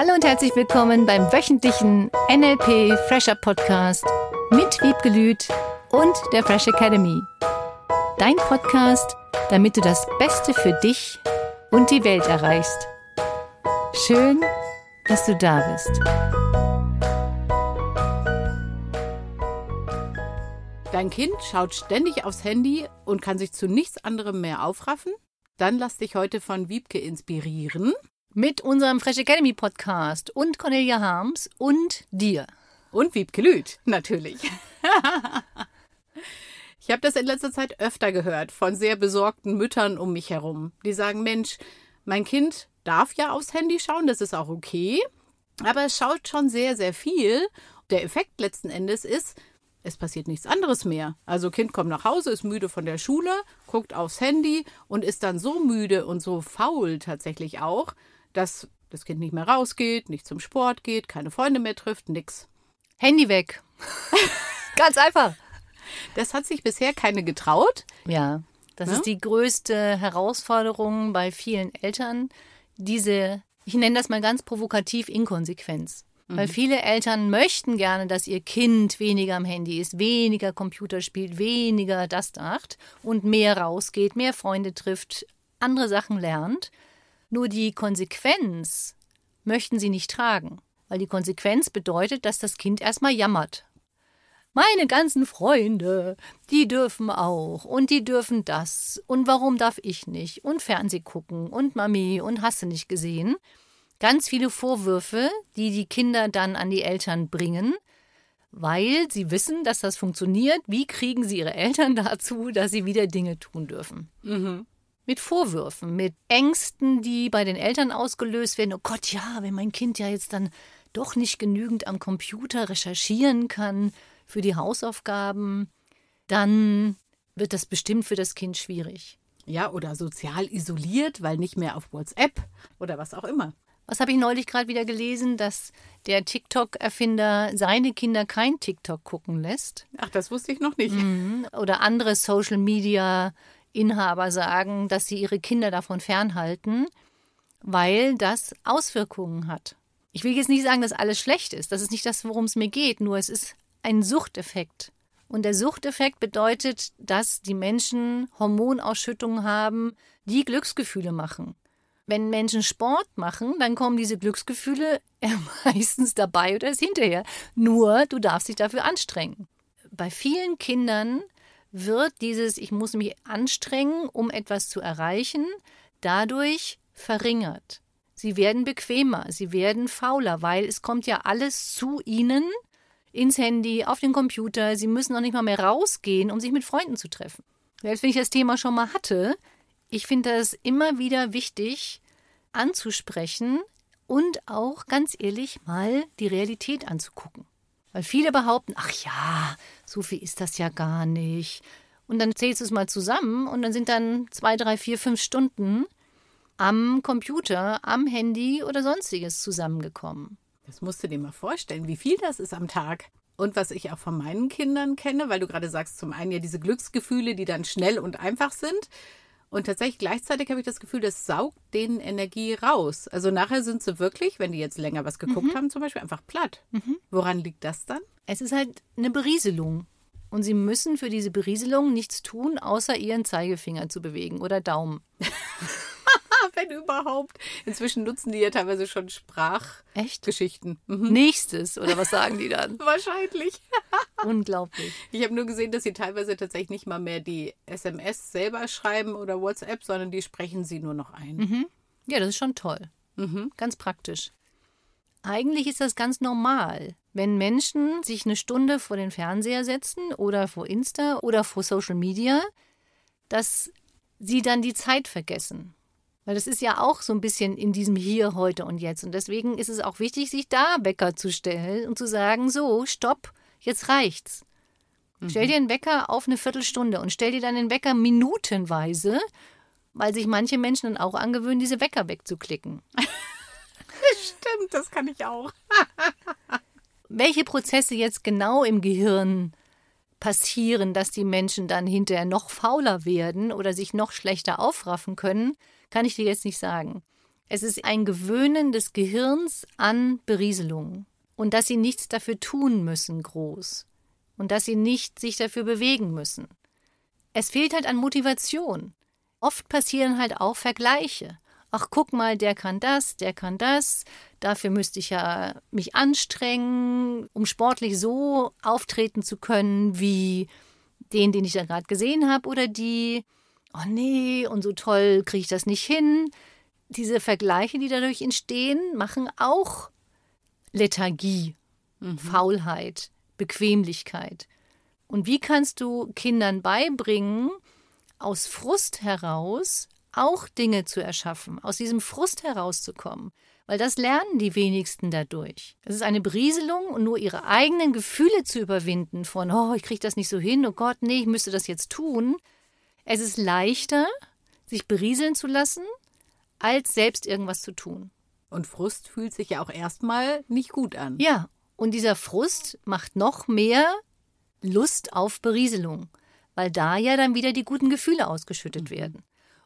Hallo und herzlich willkommen beim wöchentlichen NLP Fresher Podcast mit Wiebke Lüth und der Fresh Academy. Dein Podcast, damit du das Beste für dich und die Welt erreichst. Schön, dass du da bist. Dein Kind schaut ständig aufs Handy und kann sich zu nichts anderem mehr aufraffen? Dann lass dich heute von Wiebke inspirieren mit unserem Fresh Academy Podcast und Cornelia Harms und dir. Und Wiebke Lüth, natürlich. ich habe das in letzter Zeit öfter gehört von sehr besorgten Müttern um mich herum. Die sagen, Mensch, mein Kind darf ja aufs Handy schauen, das ist auch okay, aber es schaut schon sehr, sehr viel. Der Effekt letzten Endes ist, es passiert nichts anderes mehr. Also Kind kommt nach Hause, ist müde von der Schule, guckt aufs Handy und ist dann so müde und so faul tatsächlich auch, dass das Kind nicht mehr rausgeht, nicht zum Sport geht, keine Freunde mehr trifft, nix. Handy weg. Ganz einfach. Das hat sich bisher keine getraut. Ja, das ja? ist die größte Herausforderung bei vielen Eltern, diese, ich nenne das mal ganz provokativ, Inkonsequenz. Mhm. Weil viele Eltern möchten gerne, dass ihr Kind weniger am Handy ist, weniger Computer spielt, weniger das dacht und mehr rausgeht, mehr Freunde trifft, andere Sachen lernt. Nur die Konsequenz möchten sie nicht tragen, weil die Konsequenz bedeutet, dass das Kind erstmal jammert. Meine ganzen Freunde, die dürfen auch und die dürfen das und warum darf ich nicht und Fernseh gucken und Mami und hast du nicht gesehen. Ganz viele Vorwürfe, die die Kinder dann an die Eltern bringen, weil sie wissen, dass das funktioniert. Wie kriegen sie ihre Eltern dazu, dass sie wieder Dinge tun dürfen? Mhm mit Vorwürfen, mit Ängsten, die bei den Eltern ausgelöst werden. Oh Gott, ja, wenn mein Kind ja jetzt dann doch nicht genügend am Computer recherchieren kann für die Hausaufgaben, dann wird das bestimmt für das Kind schwierig. Ja, oder sozial isoliert, weil nicht mehr auf WhatsApp oder was auch immer. Was habe ich neulich gerade wieder gelesen, dass der TikTok-Erfinder seine Kinder kein TikTok gucken lässt? Ach, das wusste ich noch nicht. Mhm. Oder andere Social-Media Inhaber sagen, dass sie ihre Kinder davon fernhalten, weil das Auswirkungen hat. Ich will jetzt nicht sagen, dass alles schlecht ist. Das ist nicht das, worum es mir geht. Nur es ist ein Suchteffekt. Und der Suchteffekt bedeutet, dass die Menschen Hormonausschüttungen haben, die Glücksgefühle machen. Wenn Menschen Sport machen, dann kommen diese Glücksgefühle meistens dabei oder ist hinterher. Nur du darfst dich dafür anstrengen. Bei vielen Kindern wird dieses Ich muss mich anstrengen, um etwas zu erreichen, dadurch verringert. Sie werden bequemer, sie werden fauler, weil es kommt ja alles zu ihnen ins Handy, auf den Computer. Sie müssen noch nicht mal mehr rausgehen, um sich mit Freunden zu treffen. Selbst wenn ich das Thema schon mal hatte, ich finde das immer wieder wichtig anzusprechen und auch ganz ehrlich mal die Realität anzugucken. Weil viele behaupten, ach ja, so viel ist das ja gar nicht. Und dann zählst du es mal zusammen und dann sind dann zwei, drei, vier, fünf Stunden am Computer, am Handy oder sonstiges zusammengekommen. Das musst du dir mal vorstellen, wie viel das ist am Tag. Und was ich auch von meinen Kindern kenne, weil du gerade sagst, zum einen ja diese Glücksgefühle, die dann schnell und einfach sind. Und tatsächlich gleichzeitig habe ich das Gefühl, das saugt denen Energie raus. Also nachher sind sie wirklich, wenn die jetzt länger was geguckt mhm. haben, zum Beispiel einfach platt. Mhm. Woran liegt das dann? Es ist halt eine Berieselung. Und sie müssen für diese Berieselung nichts tun, außer ihren Zeigefinger zu bewegen oder Daumen. Wenn überhaupt. Inzwischen nutzen die ja teilweise schon Sprachgeschichten. Mhm. Nächstes, oder was sagen die dann? Wahrscheinlich. Unglaublich. Ich habe nur gesehen, dass sie teilweise tatsächlich nicht mal mehr die SMS selber schreiben oder WhatsApp, sondern die sprechen sie nur noch ein. Mhm. Ja, das ist schon toll. Mhm. Ganz praktisch. Eigentlich ist das ganz normal, wenn Menschen sich eine Stunde vor den Fernseher setzen oder vor Insta oder vor Social Media, dass sie dann die Zeit vergessen. Weil das ist ja auch so ein bisschen in diesem Hier, heute und jetzt. Und deswegen ist es auch wichtig, sich da Wecker zu stellen und zu sagen, so, stopp, jetzt reicht's. Mhm. Stell dir einen Wecker auf eine Viertelstunde und stell dir dann den Wecker minutenweise, weil sich manche Menschen dann auch angewöhnen, diese Wecker wegzuklicken. Stimmt, das kann ich auch. Welche Prozesse jetzt genau im Gehirn passieren, dass die Menschen dann hinterher noch fauler werden oder sich noch schlechter aufraffen können, kann ich dir jetzt nicht sagen. Es ist ein Gewöhnen des Gehirns an Berieselung und dass sie nichts dafür tun müssen, groß. Und dass sie nicht sich dafür bewegen müssen. Es fehlt halt an Motivation. Oft passieren halt auch Vergleiche. Ach, guck mal, der kann das, der kann das. Dafür müsste ich ja mich anstrengen, um sportlich so auftreten zu können wie den, den ich da gerade gesehen habe, oder die, oh nee, und so toll kriege ich das nicht hin. Diese Vergleiche, die dadurch entstehen, machen auch Lethargie, mhm. Faulheit, Bequemlichkeit. Und wie kannst du Kindern beibringen, aus Frust heraus auch Dinge zu erschaffen, aus diesem Frust herauszukommen? Weil das lernen die wenigsten dadurch. Es ist eine Berieselung und nur ihre eigenen Gefühle zu überwinden von, oh, ich kriege das nicht so hin, oh Gott, nee, ich müsste das jetzt tun. Es ist leichter, sich berieseln zu lassen, als selbst irgendwas zu tun. Und Frust fühlt sich ja auch erstmal nicht gut an. Ja, und dieser Frust macht noch mehr Lust auf Berieselung, weil da ja dann wieder die guten Gefühle ausgeschüttet mhm. werden.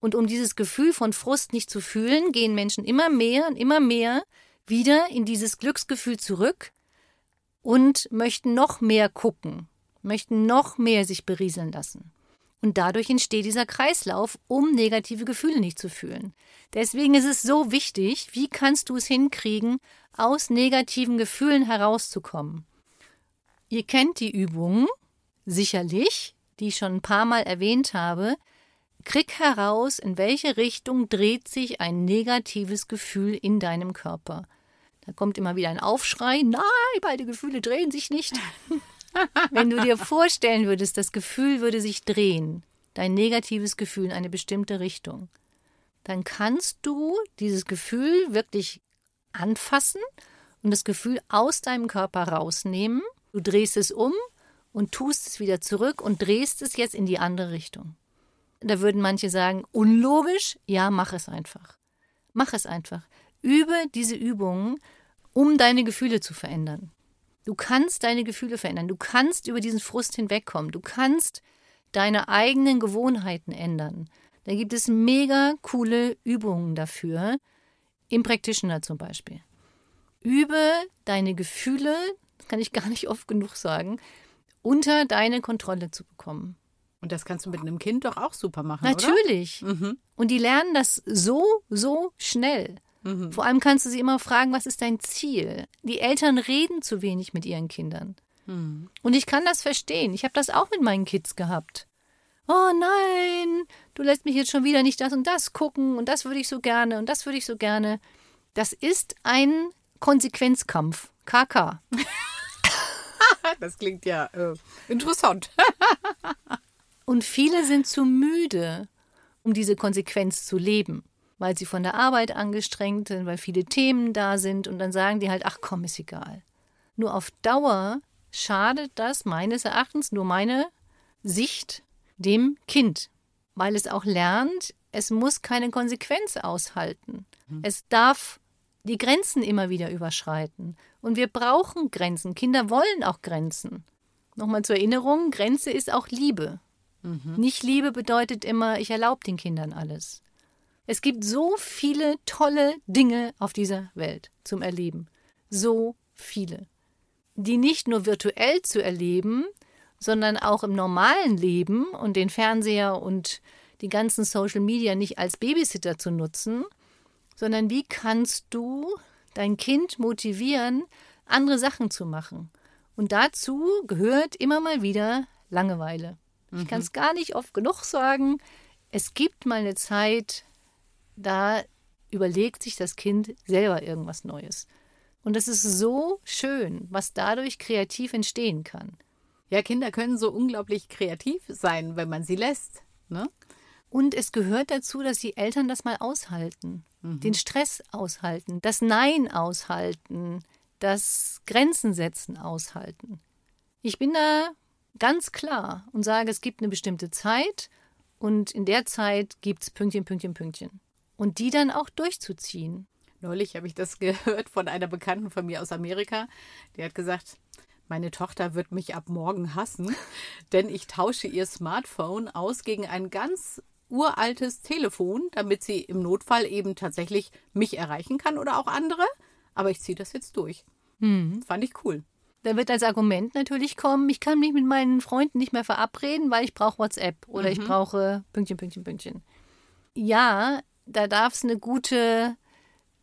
Und um dieses Gefühl von Frust nicht zu fühlen, gehen Menschen immer mehr und immer mehr wieder in dieses Glücksgefühl zurück und möchten noch mehr gucken, möchten noch mehr sich berieseln lassen. Und dadurch entsteht dieser Kreislauf, um negative Gefühle nicht zu fühlen. Deswegen ist es so wichtig, wie kannst du es hinkriegen, aus negativen Gefühlen herauszukommen. Ihr kennt die Übungen sicherlich, die ich schon ein paar Mal erwähnt habe. Krieg heraus, in welche Richtung dreht sich ein negatives Gefühl in deinem Körper. Da kommt immer wieder ein Aufschrei, nein, beide Gefühle drehen sich nicht. Wenn du dir vorstellen würdest, das Gefühl würde sich drehen, dein negatives Gefühl in eine bestimmte Richtung, dann kannst du dieses Gefühl wirklich anfassen und das Gefühl aus deinem Körper rausnehmen. Du drehst es um und tust es wieder zurück und drehst es jetzt in die andere Richtung. Da würden manche sagen, unlogisch. Ja, mach es einfach. Mach es einfach. Übe diese Übungen, um deine Gefühle zu verändern. Du kannst deine Gefühle verändern. Du kannst über diesen Frust hinwegkommen. Du kannst deine eigenen Gewohnheiten ändern. Da gibt es mega coole Übungen dafür. Im Practitioner zum Beispiel. Übe deine Gefühle, das kann ich gar nicht oft genug sagen, unter deine Kontrolle zu bekommen. Und das kannst du mit einem Kind doch auch super machen. Natürlich. Mhm. Und die lernen das so, so schnell. Mhm. Vor allem kannst du sie immer fragen, was ist dein Ziel? Die Eltern reden zu wenig mit ihren Kindern. Mhm. Und ich kann das verstehen. Ich habe das auch mit meinen Kids gehabt. Oh nein, du lässt mich jetzt schon wieder nicht das und das gucken und das würde ich so gerne und das würde ich so gerne. Das ist ein Konsequenzkampf. KK. das klingt ja äh, interessant. und viele sind zu müde, um diese Konsequenz zu leben weil sie von der Arbeit angestrengt sind, weil viele Themen da sind und dann sagen die halt, ach komm, ist egal. Nur auf Dauer schadet das meines Erachtens, nur meine Sicht, dem Kind, weil es auch lernt, es muss keine Konsequenz aushalten. Mhm. Es darf die Grenzen immer wieder überschreiten. Und wir brauchen Grenzen. Kinder wollen auch Grenzen. Nochmal zur Erinnerung, Grenze ist auch Liebe. Mhm. Nicht Liebe bedeutet immer, ich erlaube den Kindern alles. Es gibt so viele tolle Dinge auf dieser Welt zum Erleben. So viele. Die nicht nur virtuell zu erleben, sondern auch im normalen Leben und den Fernseher und die ganzen Social Media nicht als Babysitter zu nutzen, sondern wie kannst du dein Kind motivieren, andere Sachen zu machen? Und dazu gehört immer mal wieder Langeweile. Mhm. Ich kann es gar nicht oft genug sagen. Es gibt mal eine Zeit, da überlegt sich das Kind selber irgendwas Neues. Und das ist so schön, was dadurch kreativ entstehen kann. Ja, Kinder können so unglaublich kreativ sein, wenn man sie lässt. Ne? Und es gehört dazu, dass die Eltern das mal aushalten, mhm. den Stress aushalten, das Nein aushalten, das Grenzen setzen aushalten. Ich bin da ganz klar und sage, es gibt eine bestimmte Zeit und in der Zeit gibt es Pünktchen, Pünktchen, Pünktchen und die dann auch durchzuziehen. Neulich habe ich das gehört von einer Bekannten von mir aus Amerika. Die hat gesagt, meine Tochter wird mich ab morgen hassen, denn ich tausche ihr Smartphone aus gegen ein ganz uraltes Telefon, damit sie im Notfall eben tatsächlich mich erreichen kann oder auch andere. Aber ich ziehe das jetzt durch. Hm. Fand ich cool. Da wird als Argument natürlich kommen, ich kann mich mit meinen Freunden nicht mehr verabreden, weil ich brauche WhatsApp oder ich brauche Pünktchen, Pünktchen, Pünktchen. Ja, da darf es eine gute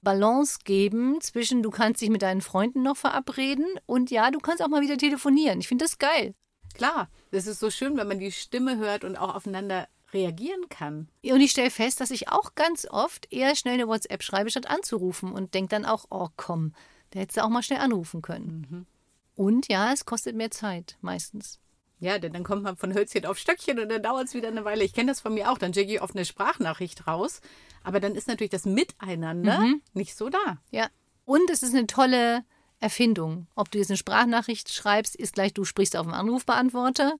Balance geben zwischen, du kannst dich mit deinen Freunden noch verabreden und ja, du kannst auch mal wieder telefonieren. Ich finde das geil. Klar, das ist so schön, wenn man die Stimme hört und auch aufeinander reagieren kann. Und ich stelle fest, dass ich auch ganz oft eher schnell eine WhatsApp schreibe, statt anzurufen und denke dann auch, oh komm, da hättest du auch mal schnell anrufen können. Und ja, es kostet mehr Zeit meistens. Ja, denn dann kommt man von Hölzchen auf Stöckchen und dann dauert es wieder eine Weile. Ich kenne das von mir auch. Dann schicke ich oft eine Sprachnachricht raus. Aber dann ist natürlich das Miteinander nicht so da. Ja. Und es ist eine tolle Erfindung. Ob du jetzt eine Sprachnachricht schreibst, ist gleich, du sprichst auf einen Anrufbeantworter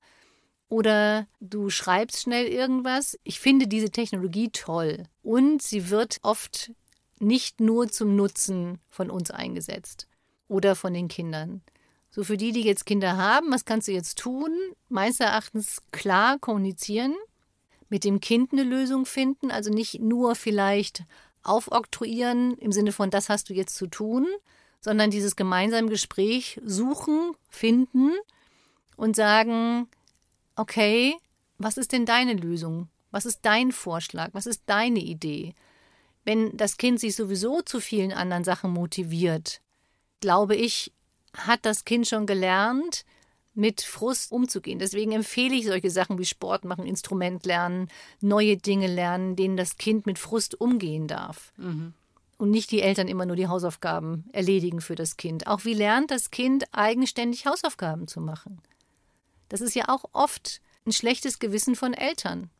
oder du schreibst schnell irgendwas. Ich finde diese Technologie toll. Und sie wird oft nicht nur zum Nutzen von uns eingesetzt oder von den Kindern. So für die, die jetzt Kinder haben, was kannst du jetzt tun? Meines Erachtens klar kommunizieren, mit dem Kind eine Lösung finden, also nicht nur vielleicht aufoktroyieren im Sinne von, das hast du jetzt zu tun, sondern dieses gemeinsame Gespräch suchen, finden und sagen, okay, was ist denn deine Lösung? Was ist dein Vorschlag? Was ist deine Idee? Wenn das Kind sich sowieso zu vielen anderen Sachen motiviert, glaube ich, hat das Kind schon gelernt, mit Frust umzugehen. Deswegen empfehle ich solche Sachen wie Sport machen, Instrument lernen, neue Dinge lernen, denen das Kind mit Frust umgehen darf. Und nicht die Eltern immer nur die Hausaufgaben erledigen für das Kind. Auch wie lernt das Kind eigenständig Hausaufgaben zu machen? Das ist ja auch oft ein schlechtes Gewissen von Eltern,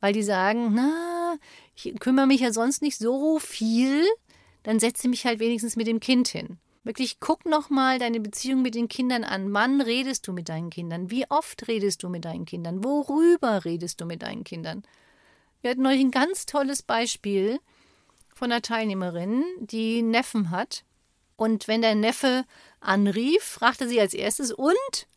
weil die sagen, na, ich kümmere mich ja sonst nicht so viel, dann setze mich halt wenigstens mit dem Kind hin. Wirklich guck noch mal deine Beziehung mit den Kindern an. Wann redest du mit deinen Kindern? Wie oft redest du mit deinen Kindern? Worüber redest du mit deinen Kindern? Wir hatten euch ein ganz tolles Beispiel von einer Teilnehmerin, die Neffen hat. Und wenn der Neffe anrief, fragte sie als erstes, und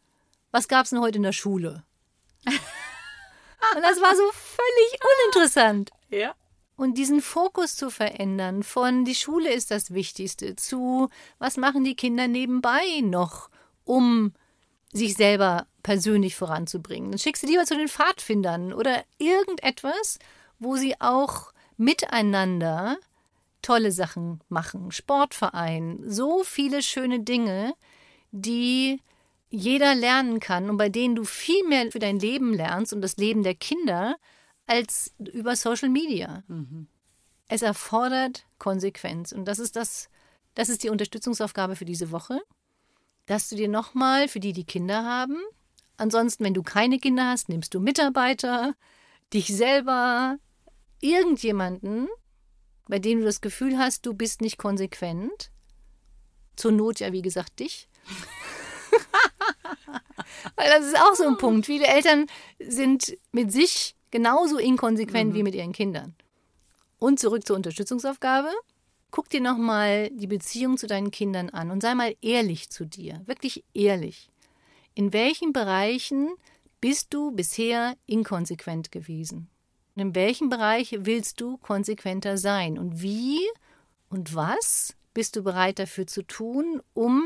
was gab es denn heute in der Schule? Und das war so völlig uninteressant. Ja. Und diesen Fokus zu verändern von die Schule ist das Wichtigste zu was machen die Kinder nebenbei noch, um sich selber persönlich voranzubringen. Dann schickst du lieber zu den Pfadfindern oder irgendetwas, wo sie auch miteinander tolle Sachen machen. Sportverein, so viele schöne Dinge, die jeder lernen kann und bei denen du viel mehr für dein Leben lernst und das Leben der Kinder als über Social Media. Es erfordert Konsequenz und das ist das, das ist die Unterstützungsaufgabe für diese Woche, dass du dir nochmal für die, die Kinder haben, ansonsten, wenn du keine Kinder hast, nimmst du Mitarbeiter, dich selber, irgendjemanden, bei dem du das Gefühl hast, du bist nicht konsequent. Zur Not ja, wie gesagt, dich. Weil das ist auch so ein Punkt. Viele Eltern sind mit sich genauso inkonsequent wie mit ihren Kindern. Und zurück zur Unterstützungsaufgabe. Guck dir nochmal die Beziehung zu deinen Kindern an und sei mal ehrlich zu dir. Wirklich ehrlich. In welchen Bereichen bist du bisher inkonsequent gewesen? Und in welchem Bereich willst du konsequenter sein? Und wie und was bist du bereit dafür zu tun, um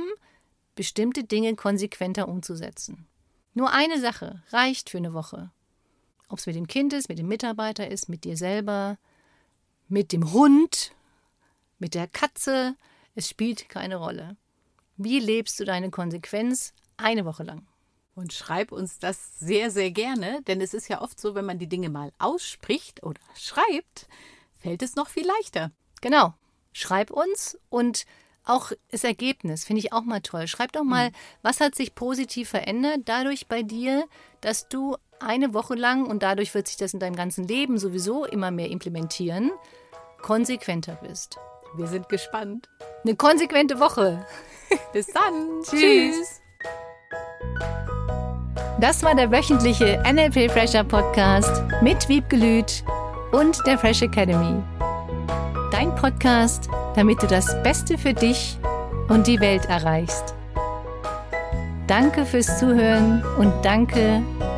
bestimmte Dinge konsequenter umzusetzen? Nur eine Sache reicht für eine Woche. Ob es mit dem Kind ist, mit dem Mitarbeiter ist, mit dir selber, mit dem Hund, mit der Katze, es spielt keine Rolle. Wie lebst du deine Konsequenz eine Woche lang? Und schreib uns das sehr, sehr gerne, denn es ist ja oft so, wenn man die Dinge mal ausspricht oder schreibt, fällt es noch viel leichter. Genau. Schreib uns und auch das Ergebnis finde ich auch mal toll. Schreib doch mal, was hat sich positiv verändert dadurch bei dir, dass du eine Woche lang, und dadurch wird sich das in deinem ganzen Leben sowieso immer mehr implementieren, konsequenter bist. Wir sind gespannt. Eine konsequente Woche. Bis dann. Tschüss. Das war der wöchentliche NLP Fresher Podcast mit Wiebgelüt und der Fresh Academy. Dein Podcast, damit du das Beste für dich und die Welt erreichst. Danke fürs Zuhören und danke